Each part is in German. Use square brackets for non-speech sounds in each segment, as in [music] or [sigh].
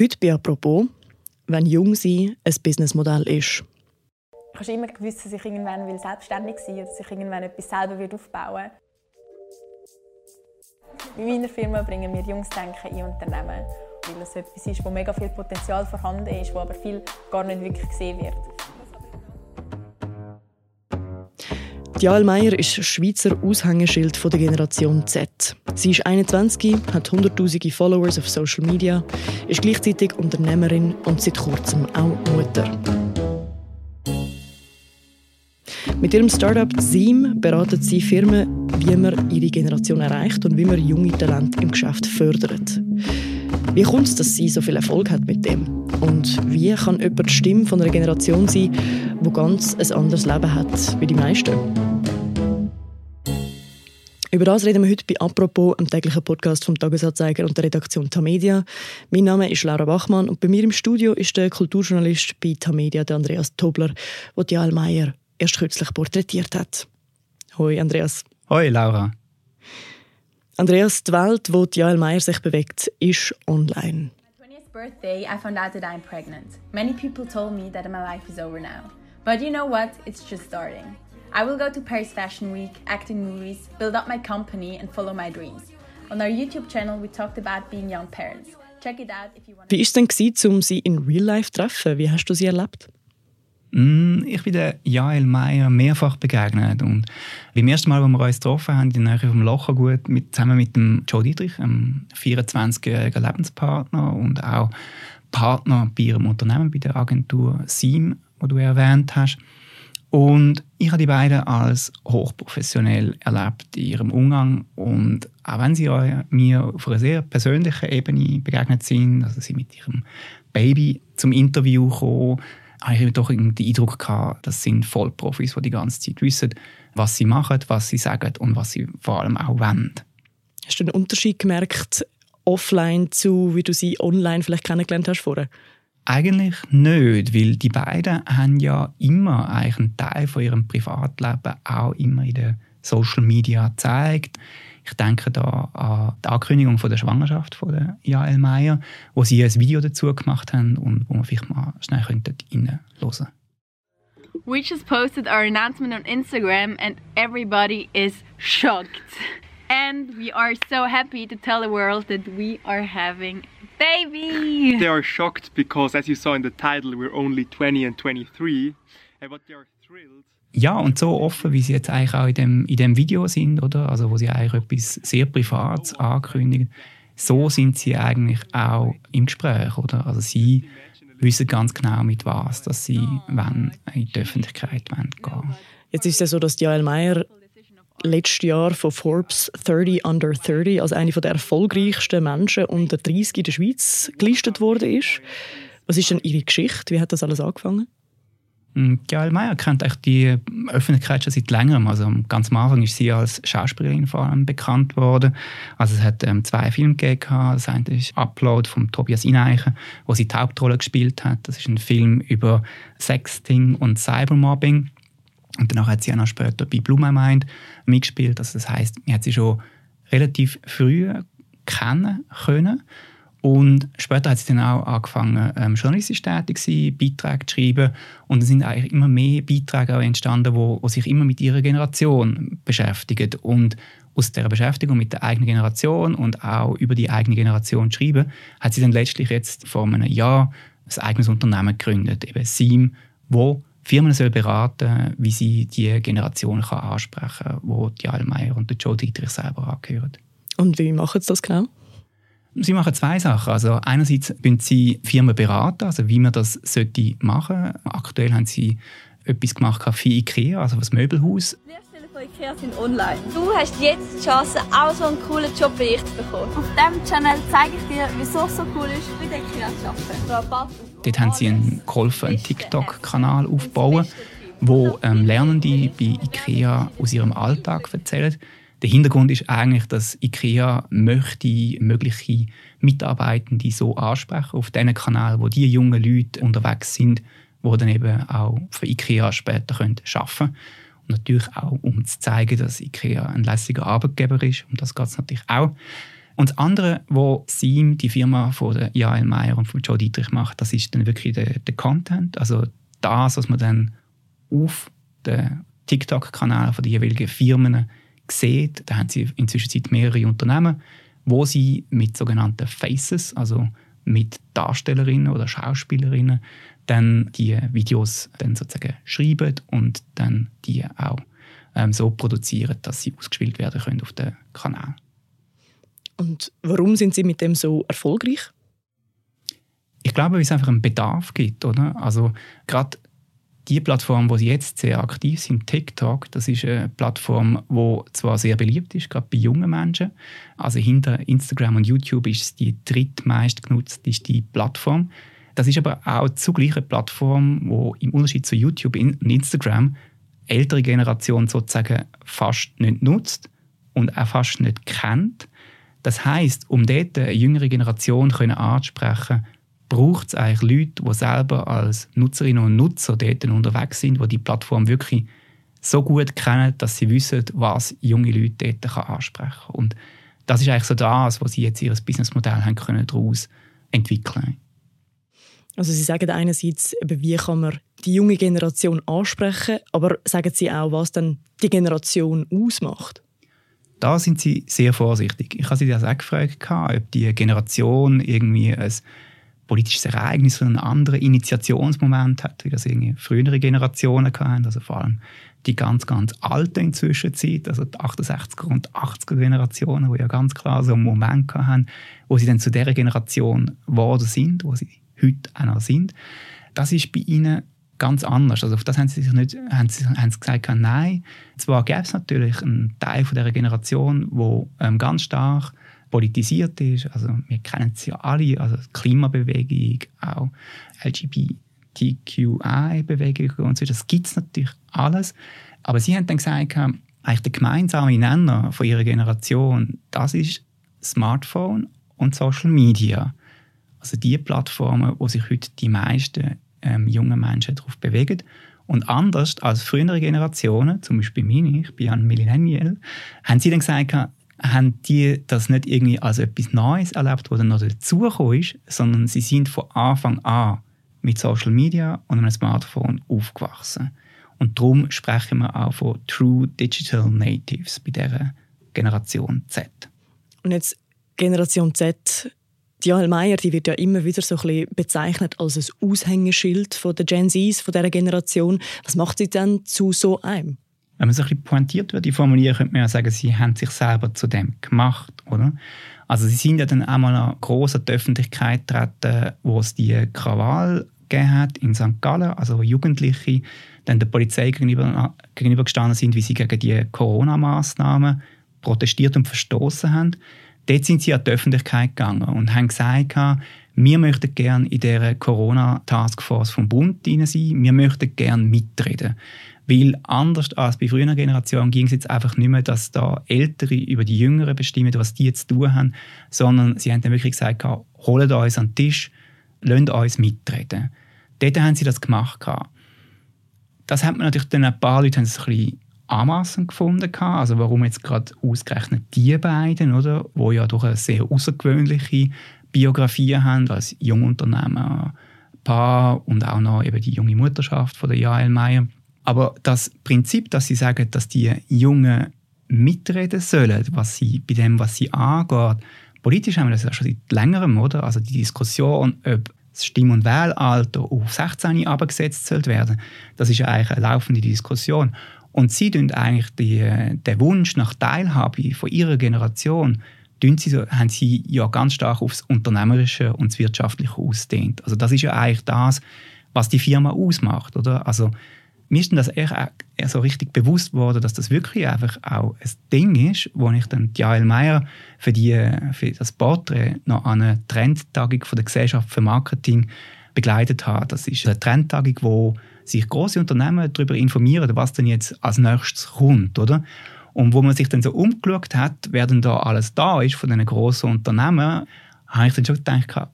Heute bei «Apropos», wenn jung sein ein Businessmodell ist. Ich habe immer gewusst, dass ich irgendwann selbstständig sein will oder dass ich irgendwann etwas selber aufbauen will. In meiner Firma bringen wir Jungsdenken in Unternehmen, weil es etwas ist, wo mega viel Potenzial vorhanden ist, wo aber viel gar nicht wirklich gesehen wird. Jael Meyer ist Schweizer Aushängeschild der Generation Z. Sie ist 21, hat hunderttausende Followers auf Social Media, ist gleichzeitig Unternehmerin und seit kurzem auch Mutter. Mit ihrem Startup Seam beraten sie Firmen, wie man ihre Generation erreicht und wie man junge Talente im Geschäft fördert. Wie kommt es, dass sie so viel Erfolg hat mit dem? Und wie kann jemand die Stimme von einer Generation sein, die ganz ein anderes Leben hat wie die meisten? Über das reden wir heute bei «Apropos», einem täglichen Podcast vom Tagesanzeiger und der Redaktion Tamedia. Mein Name ist Laura Bachmann und bei mir im Studio ist der Kulturjournalist bei Tamedia, der Andreas Tobler, der Jael Meyer erst kürzlich porträtiert hat. Hoi Andreas. Hoi Laura. Andreas, die Welt, wo Jael Meyer sich bewegt, ist online. birthday, I found out that I'm pregnant. Many people told me that my life is over now. But you know what? It's just starting. I will go to Paris Fashion Week, act in movies, build up my company, and follow my dreams. On our YouTube channel, we talked about being young parents. Check it out if you want. Wie war es denn, um sie in Real Life zu treffen? Wie hast du sie erlebt? Mm, ich bin der Jael Meyer mehrfach begegnet und beim ersten Mal, als wir uns getroffen haben, in der Nähe vom Lochergut, mit, zusammen mit dem Joe Dietrich, einem 24-jährigen Lebenspartner und auch Partner bei ihrem Unternehmen, bei der Agentur SIM, die du erwähnt hast. Und ich habe die beiden als hochprofessionell erlebt in ihrem Umgang. Und auch wenn sie mir auf einer sehr persönlichen Ebene begegnet sind, also sie mit ihrem Baby zum Interview kommen, habe ich doch den Eindruck gehabt, das sind Vollprofis, die die ganze Zeit wissen, was sie machen, was sie sagen und was sie vor allem auch wollen. Hast du einen Unterschied gemerkt, offline zu, wie du sie online vielleicht kennengelernt hast vorher? Eigentlich nicht, weil die beiden haben ja immer einen Teil von ihrem Privatleben auch immer in den Social Media gezeigt. Ich denke da an die Ankündigung von der Schwangerschaft von der Jael Meyer, wo sie ein Video dazu gemacht haben und wo man vielleicht mal schnell reinhören könnte. We just posted our announcement on Instagram and everybody is shocked. And we are so happy to tell the world that we are having baby! They are shocked because, as you saw in the title, we're only 20 and 23, but they are thrilled. Ja, und so offen, wie sie jetzt eigentlich auch in dem, in dem Video sind, oder? Also, wo sie eigentlich etwas sehr Privates ankündigen, so sind sie eigentlich auch im Gespräch, oder? Also, sie wissen ganz genau, mit was dass sie wenn in die Öffentlichkeit gehen wollen. Jetzt ist es ja so, dass Jael Meyer letztes Jahr von Forbes 30 Under 30 als eine der erfolgreichsten Menschen unter 30 in der Schweiz gelistet worden ist. Was ist denn Ihre Geschichte? Wie hat das alles angefangen? Gail Meyer kennt die Öffentlichkeit schon seit längerem. Also ganz am Anfang ist sie als Schauspielerin vor allem bekannt worden. Also es hat ähm, zwei Filme gegeben. Das eine ist Upload von Tobias Ineichen, wo sie die Hauptrolle gespielt hat. Das ist ein Film über Sexting und Cybermobbing. Und danach hat sie auch noch später bei Blue My Mind mitgespielt. Also das heißt, man hat sie schon relativ früh kennen können. Und später hat sie dann auch angefangen, ähm, journalistisch tätig zu sein, Beiträge zu schreiben. Und es sind eigentlich immer mehr Beiträge auch entstanden, wo sich immer mit ihrer Generation beschäftigen. Und aus dieser Beschäftigung mit der eigenen Generation und auch über die eigene Generation zu schreiben, hat sie dann letztlich jetzt vor einem Jahr ein eigenes Unternehmen gegründet, eben SIM, wo Firmen soll beraten, wie sie die Generation kann ansprechen kann, wo die Allmeier und der Joe Dietrich selber angehören. Und wie machen sie das genau? Sie machen zwei Sachen. Also einerseits können Sie Firmen beraten, also wie man das sollte machen. Aktuell haben Sie etwas gemacht für IKEA, also das Möbelhaus. Lehrstellen IKEA sind online. Du hast jetzt die Chance, auch so einen coolen Job wie ich zu bekommen. Auf diesem Channel zeige ich dir, wieso es so cool ist, bei der IKEA zu arbeiten. Dort haben sie einen geholfen, einen TikTok-Kanal aufbauen, wo ähm, Lernende bei IKEA aus ihrem Alltag erzählen. Der Hintergrund ist eigentlich, dass IKEA möchte mögliche Mitarbeitende so ansprechen auf diesen Kanal, wo die jungen Leute unterwegs sind, die dann eben auch für IKEA später arbeiten können. Natürlich auch, um zu zeigen, dass IKEA ein lässiger Arbeitgeber ist. Um das geht es natürlich auch. Und das andere, was Seam, die Firma von der Jael Meyer und von Joe Dietrich macht, das ist dann wirklich der, der Content, also das, was man dann auf den TikTok-Kanälen von den jeweiligen Firmen sieht. Da haben sie inzwischen mehrere Unternehmen, wo sie mit sogenannten Faces, also mit Darstellerinnen oder Schauspielerinnen, dann die Videos dann sozusagen schreiben und dann die auch ähm, so produzieren, dass sie ausgespielt werden können auf dem Kanal. Und warum sind Sie mit dem so erfolgreich? Ich glaube, weil es einfach einen Bedarf gibt, oder? Also gerade die Plattform, wo sie jetzt sehr aktiv sind, TikTok, das ist eine Plattform, wo zwar sehr beliebt ist, gerade bei jungen Menschen. Also hinter Instagram und YouTube ist es die drittmeist genutzte Plattform. Das ist aber auch zugleich eine Plattform, wo im Unterschied zu YouTube und Instagram ältere Generation sozusagen fast nicht nutzt und auch fast nicht kennt. Das heißt, um dort eine jüngere Generation können anzusprechen, braucht es eigentlich Leute, die selber als Nutzerinnen und Nutzer dort unterwegs sind, die die Plattform wirklich so gut kennen, dass sie wissen, was junge Leute dort ansprechen können. Und das ist eigentlich so das, was sie jetzt ihr Businessmodell können daraus entwickeln Also Sie sagen einerseits, wie kann man die junge Generation ansprechen, aber sagen Sie auch, was dann die Generation ausmacht? Da sind sie sehr vorsichtig. Ich habe sie das auch gefragt, ob die Generation irgendwie ein politisches Ereignis oder einen anderen Initiationsmoment hat, wie das irgendwie frühere Generationen hatten, also vor allem die ganz, ganz alten inzwischen Zeit, also die 68er und 80er Generationen, die ja ganz klar so einen Moment hatten, wo sie dann zu der Generation geworden sind, wo sie heute auch noch sind. Das ist bei ihnen ganz anders. Also auf das haben sie sich nicht, haben sie, haben sie gesagt, nein. Zwar gäbe es natürlich einen Teil von dieser Generation, wo ähm, ganz stark politisiert ist. Also wir kennen es ja alle, also Klimabewegung, auch LGBTQI-Bewegung und so. Das gibt es natürlich alles. Aber sie haben dann gesagt, eigentlich der gemeinsame Nenner von ihrer Generation, das ist Smartphone und Social Media. Also die Plattformen, wo sich heute die meisten ähm, jungen Menschen darauf bewegen. Und anders als frühere Generationen, zum Beispiel meine, ich bin ein Millennial, haben sie dann gesagt, haben die das nicht irgendwie als etwas Neues erlebt, was dann noch dazugekommen ist, sondern sie sind von Anfang an mit Social Media und einem Smartphone aufgewachsen. Und darum sprechen wir auch von True Digital Natives bei dieser Generation Z. Und jetzt Generation Z die Jael Meyer die wird ja immer wieder so ein bisschen bezeichnet als ein Aushängeschild von der Gen Zs, von dieser Generation. Was macht sie denn zu so einem? Wenn man so ein bisschen pointiert würde, formulieren, könnte man ja sagen, sie haben sich selber zu dem gemacht, oder? Also sie sind ja dann einmal groß an die Öffentlichkeit getreten, wo es die Krawall hat in St. Gallen, also wo Jugendliche dann der Polizei gegenüber, gegenübergestanden sind, wie sie gegen die Corona-Maßnahmen protestiert und verstoßen haben. Dort sind sie an die Öffentlichkeit gegangen und haben gesagt, wir möchten gerne in der Corona-Taskforce vom Bund sein, wir möchten gerne mitreden. Weil anders als bei früheren Generationen ging es jetzt einfach nicht mehr, dass da Ältere über die Jüngeren bestimmen, was die jetzt zu tun haben, sondern sie haben dann wirklich gesagt, holt uns an den Tisch, lasst uns mitreden. Dort haben sie das gemacht. Das hat man natürlich dann ein paar Leute haben es ein bisschen anmaßend gefunden. Also warum jetzt gerade ausgerechnet die beiden, oder, wo ja doch eine sehr außergewöhnliche Biografie haben als Jungunternehmer, Paar und auch noch eben die junge Mutterschaft von der Jael Meyer. Aber das Prinzip, dass sie sagen, dass die Jungen mitreden sollen, was sie, bei dem, was sie angeht, politisch haben wir das ja schon seit längerem, oder? Also die Diskussion, ob das Stimm- und Wahlalter auf 16 abgesetzt werden, das ist ja eigentlich eine laufende Diskussion. Und sie tun eigentlich die, den Wunsch nach Teilhabe von ihrer Generation, sie, haben sie ja ganz stark aufs Unternehmerische und das Wirtschaftliche ausdehnt. Also das ist ja eigentlich das, was die Firma ausmacht, oder? Also mir ist das eher, eher so richtig bewusst worden, dass das wirklich einfach auch ein Ding ist, wo ich dann Jael Meyer für, die, für das Porträt noch an einer Trendtagung von der Gesellschaft für Marketing begleitet habe. Das ist eine Trendtagung, wo sich große Unternehmen darüber informieren, was denn jetzt als nächstes kommt, oder? Und wo man sich dann so umgeschaut hat, wer denn da alles da ist von diesen großen Unternehmen, habe ich dann schon gedacht,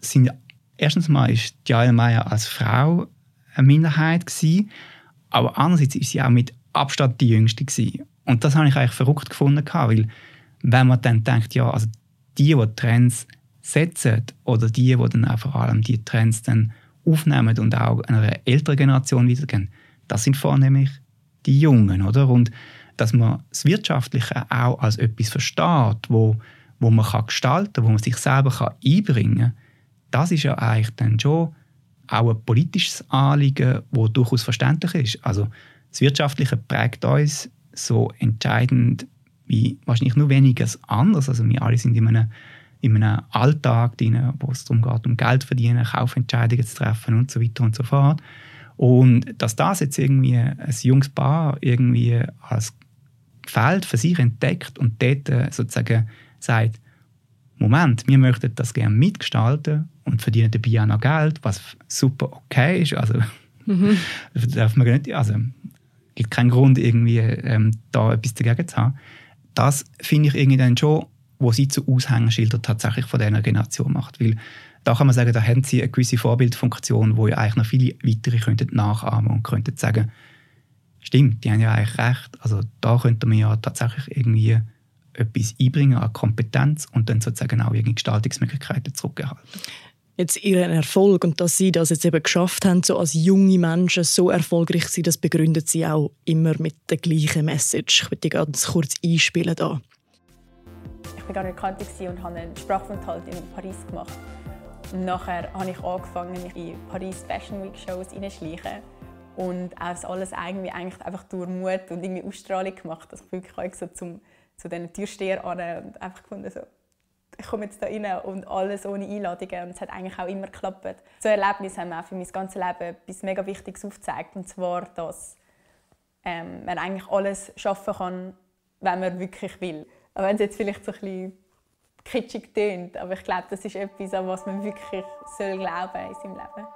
sind, erstens mal ist Jael Meyer als Frau eine Minderheit gewesen, aber andererseits ist sie auch mit Abstand die Jüngste gewesen. Und das habe ich eigentlich verrückt gefunden, weil wenn man dann denkt, ja, also die, die Trends setzen oder die, die dann auch vor allem die Trends dann aufnehmen und auch einer älteren Generation wiedergeben, das sind vornehmlich die Jungen, oder? Und dass man das Wirtschaftliche auch als etwas versteht, wo, wo man kann gestalten kann, wo man sich selber kann einbringen kann, das ist ja eigentlich dann schon auch ein politisches Anliegen, das durchaus verständlich ist. Also das Wirtschaftliche prägt uns so entscheidend wie wahrscheinlich nur weniges anders. Also wir alle sind in einem, in einem Alltag drin, wo es darum geht, um Geld zu verdienen, Kaufentscheidungen zu treffen und so weiter und so fort. Und dass das jetzt irgendwie ein junges Paar irgendwie als Feld für sich entdeckt und dort äh, sozusagen sagt, Moment, wir möchten das gerne mitgestalten und verdienen dabei auch noch Geld, was super okay ist. Also mhm. [laughs] darf man nicht, also gibt keinen Grund irgendwie ähm, da etwas dagegen zu haben. Das finde ich irgendwie dann schon, wo sie zu Aushängeschilder tatsächlich von dieser Generation macht, weil da kann man sagen, da haben sie eine gewisse Vorbildfunktion, wo ja eigentlich noch viele weitere könnten nachahmen und könnten sagen, stimmt, die haben ja eigentlich recht. Also da könnte man ja tatsächlich irgendwie etwas einbringen an Kompetenz und dann sozusagen auch irgendwie Gestaltungsmöglichkeiten zurückerhalten. Jetzt ihren Erfolg und dass sie das jetzt eben geschafft haben, so als junge Menschen so erfolgreich sind, das begründet sie auch immer mit der gleichen Message. Ich möchte ganz kurz einspielen da. War gar nicht bekannt und habe einen Sprachaufenthalt in Paris gemacht. Und nachher habe ich angefangen, mich in Paris Fashion Week Shows hineinzuschleichen und auch alles irgendwie eigentlich einfach durch Mut und irgendwie Ausstrahlung gemacht, dass ich wirklich so zum, zu diesen Türsteher an und einfach gefunden so, ich komme jetzt da rein und alles ohne Einladungen und es hat eigentlich auch immer geklappt. So Erlebnisse haben mir auch für mein ganzes Leben etwas mega Wichtiges aufgezeigt und zwar, dass ähm, man eigentlich alles schaffen kann, wenn man wirklich will. Auch wenn es jetzt vielleicht so ein bisschen kitschig tönt, aber ich glaube, das ist etwas, an was man wirklich soll glauben in seinem Leben.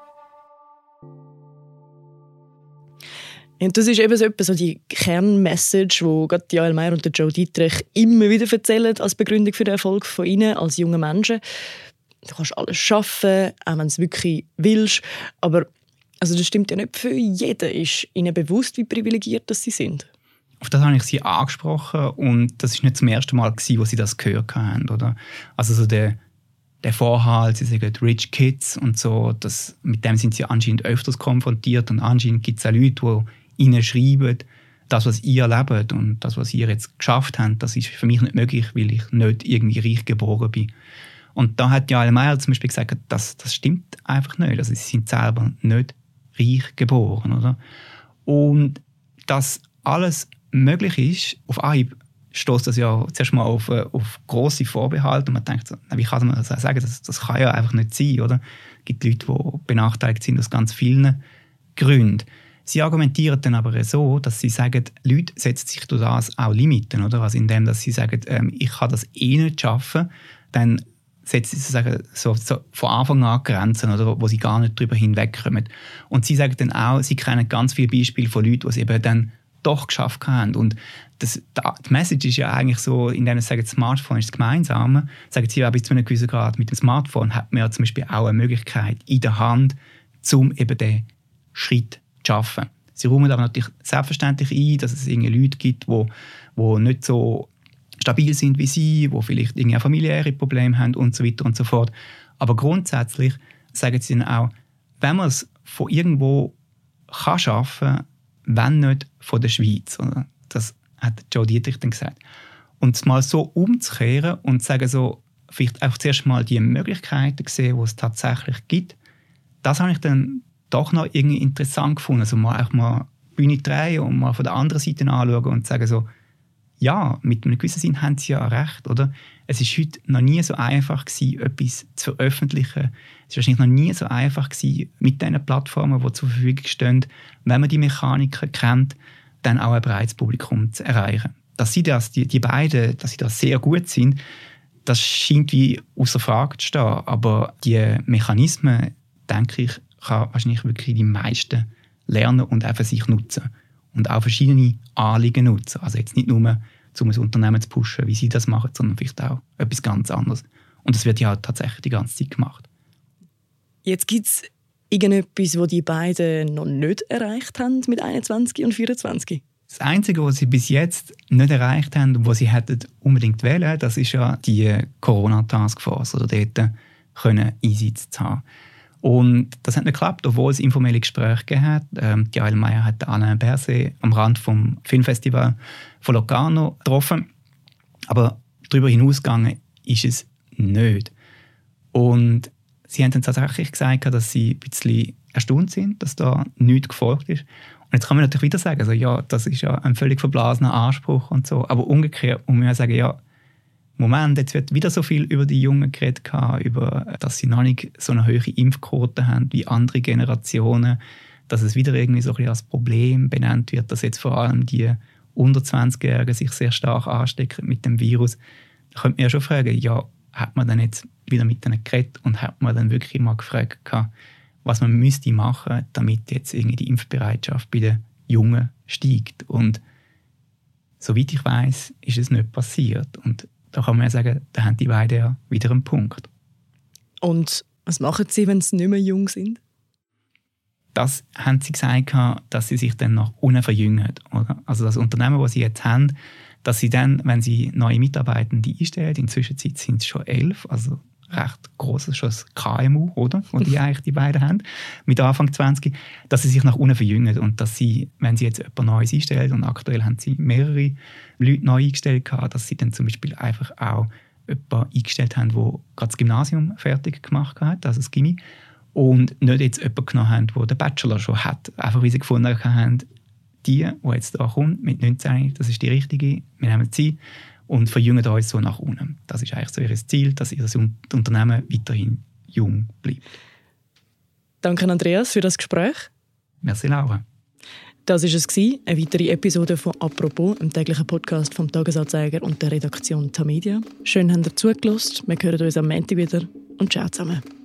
Und das ist eben so, so die Kernmessage, die gerade Jael Meyer und Joe Dietrich immer wieder erzählen als Begründung für den Erfolg von ihnen als jungen Menschen. Du kannst alles schaffen, auch wenn du es wirklich willst. Aber also das stimmt ja nicht für jeden. Ist ihnen bewusst, wie privilegiert dass sie sind? Auf das habe ich sie angesprochen und das ist nicht zum ersten Mal, gewesen, wo sie das gehört haben. Oder? Also so der, der Vorhalt, sie sagen Rich Kids und so, das, mit dem sind sie anscheinend öfters konfrontiert und anscheinend gibt es auch Leute, die ihnen schreiben, das, was ihr erlebt und das, was ihr jetzt geschafft habt, das ist für mich nicht möglich, weil ich nicht irgendwie reich geboren bin. Und da hat ja Meyer zum Beispiel gesagt, das, das stimmt einfach nicht. Also sie sind selber nicht reich geboren, oder? Und dass alles möglich ist, auf Anhieb stößt das ja zuerst mal auf, äh, auf grosse Vorbehalte und man denkt, wie kann man das sagen, das, das kann ja einfach nicht sein, oder? Es gibt Leute, die benachteiligt sind aus ganz vielen Gründen. Sie argumentieren dann aber so, dass sie sagen, Leute setzen sich durch das auch Limiten, oder? Also indem, dass sie sagen, ähm, ich kann das eh nicht schaffen, dann setzen sie sozusagen so, so von Anfang an Grenzen, oder, wo sie gar nicht darüber hinwegkommen. Und sie sagen dann auch, sie kennen ganz viele Beispiele von Leuten, die es eben dann doch geschafft haben. Und das, die Message ist ja eigentlich so, indem sie sagen, das Smartphone ist das Gemeinsame, sagen sie ja bis zu einem gewissen Grad, mit dem Smartphone hat man ja zum Beispiel auch eine Möglichkeit in der Hand, um eben den Schritt schaffen. Sie räumen aber natürlich selbstverständlich ein, dass es irgendwie Leute gibt, die, die nicht so stabil sind wie sie, die vielleicht irgendwie familiäre Probleme haben und so weiter und so fort. Aber grundsätzlich sagen sie dann auch, wenn man es von irgendwo kann schaffen kann, wenn nicht von der Schweiz. Das hat Joe Dietrich dann gesagt. Und es mal so umzukehren und zu sagen, so, vielleicht auch zuerst mal die Möglichkeiten sehen, die es tatsächlich gibt, das habe ich dann doch noch irgendwie interessant gefunden. Also mal auch mal Bühne drehen und mal von der anderen Seite anschauen und sagen so, ja, mit einem gewissen Sinn haben sie ja recht, oder? Es ist heute noch nie so einfach gewesen, etwas zu veröffentlichen. Es ist wahrscheinlich noch nie so einfach gewesen, mit diesen Plattformen, die zur Verfügung stehen, wenn man die Mechaniker kennt, dann auch ein breites Publikum zu erreichen. Dass sie das, die, die beiden, dass sie das sehr gut sind, das scheint wie außer Frage zu stehen. Aber die Mechanismen, denke ich, kann wahrscheinlich wirklich die meisten lernen und für sich nutzen. Und auch verschiedene Anliegen nutzen. Also jetzt nicht nur, um ein Unternehmen zu pushen, wie sie das machen, sondern vielleicht auch etwas ganz anderes. Und das wird ja tatsächlich die ganze Zeit gemacht. Jetzt gibt es irgendetwas, was die beiden noch nicht erreicht haben mit 21 und 24? Das Einzige, was sie bis jetzt nicht erreicht haben und was sie hätten unbedingt wählen, das ist ja die Corona-Taskforce oder dort können Einsatz zu haben. Und das hat nicht geklappt, obwohl es informelle Gespräche hat. Ähm, die Eilmeier hat Alain Berset am Rand vom Filmfestival von Locarno getroffen. Aber darüber hinausgegangen ist es nicht. Und sie haben dann tatsächlich gesagt, dass sie ein bisschen erstaunt sind, dass da nichts gefolgt ist. Und jetzt kann man natürlich wieder sagen, also ja, das ist ja ein völlig verblasener Anspruch und so. Aber umgekehrt muss man sagen, ja, Moment, jetzt wird wieder so viel über die Jungen geredet, über, dass sie noch nicht so eine hohe Impfquote haben wie andere Generationen, dass es wieder irgendwie so ein als Problem benannt wird, dass jetzt vor allem die unter 20-Jährigen sich sehr stark anstecken mit dem Virus. Da könnte man ja schon fragen, ja, hat man dann jetzt wieder mit denen geredet und hat man dann wirklich mal gefragt, was man müsste machen, damit jetzt irgendwie die Impfbereitschaft bei den Jungen steigt. Und soweit ich weiß, ist es nicht passiert. Und da kann man ja sagen, da haben die beiden ja wieder einen Punkt. Und was machen sie, wenn sie nicht mehr jung sind? Das haben sie gesagt, dass sie sich dann nach unten verjüngen. Also das Unternehmen, das sie jetzt haben, dass sie dann, wenn sie neue Mitarbeitende einstellen, inzwischen sind es schon elf, also recht großes schon das KMU, oder? Und die eigentlich die beiden haben, mit Anfang 20, dass sie sich nach unten verjüngen und dass sie, wenn sie jetzt jemand Neues einstellen und aktuell haben sie mehrere Leute neu eingestellt dass sie dann zum Beispiel einfach auch jemanden eingestellt haben, der gerade das Gymnasium fertig gemacht hat, also das Gimmi, und nicht jetzt jemanden genommen haben, der den Bachelor schon hat, einfach weil sie gefunden haben, die, die jetzt da kommt mit 19, das ist die richtige, wir nehmen sie und verjüngen uns so nach unten. Das ist eigentlich so ihr Ziel, dass ihr Unternehmen weiterhin jung bleibt. Danke Andreas für das Gespräch. Merci Laura. Das war es, eine weitere Episode von «Apropos», einem täglichen Podcast vom «Tagesanzeiger» und der Redaktion Tamedia. Schön, habt ihr zugelassen. Wir hören uns am Montag wieder und ciao zusammen.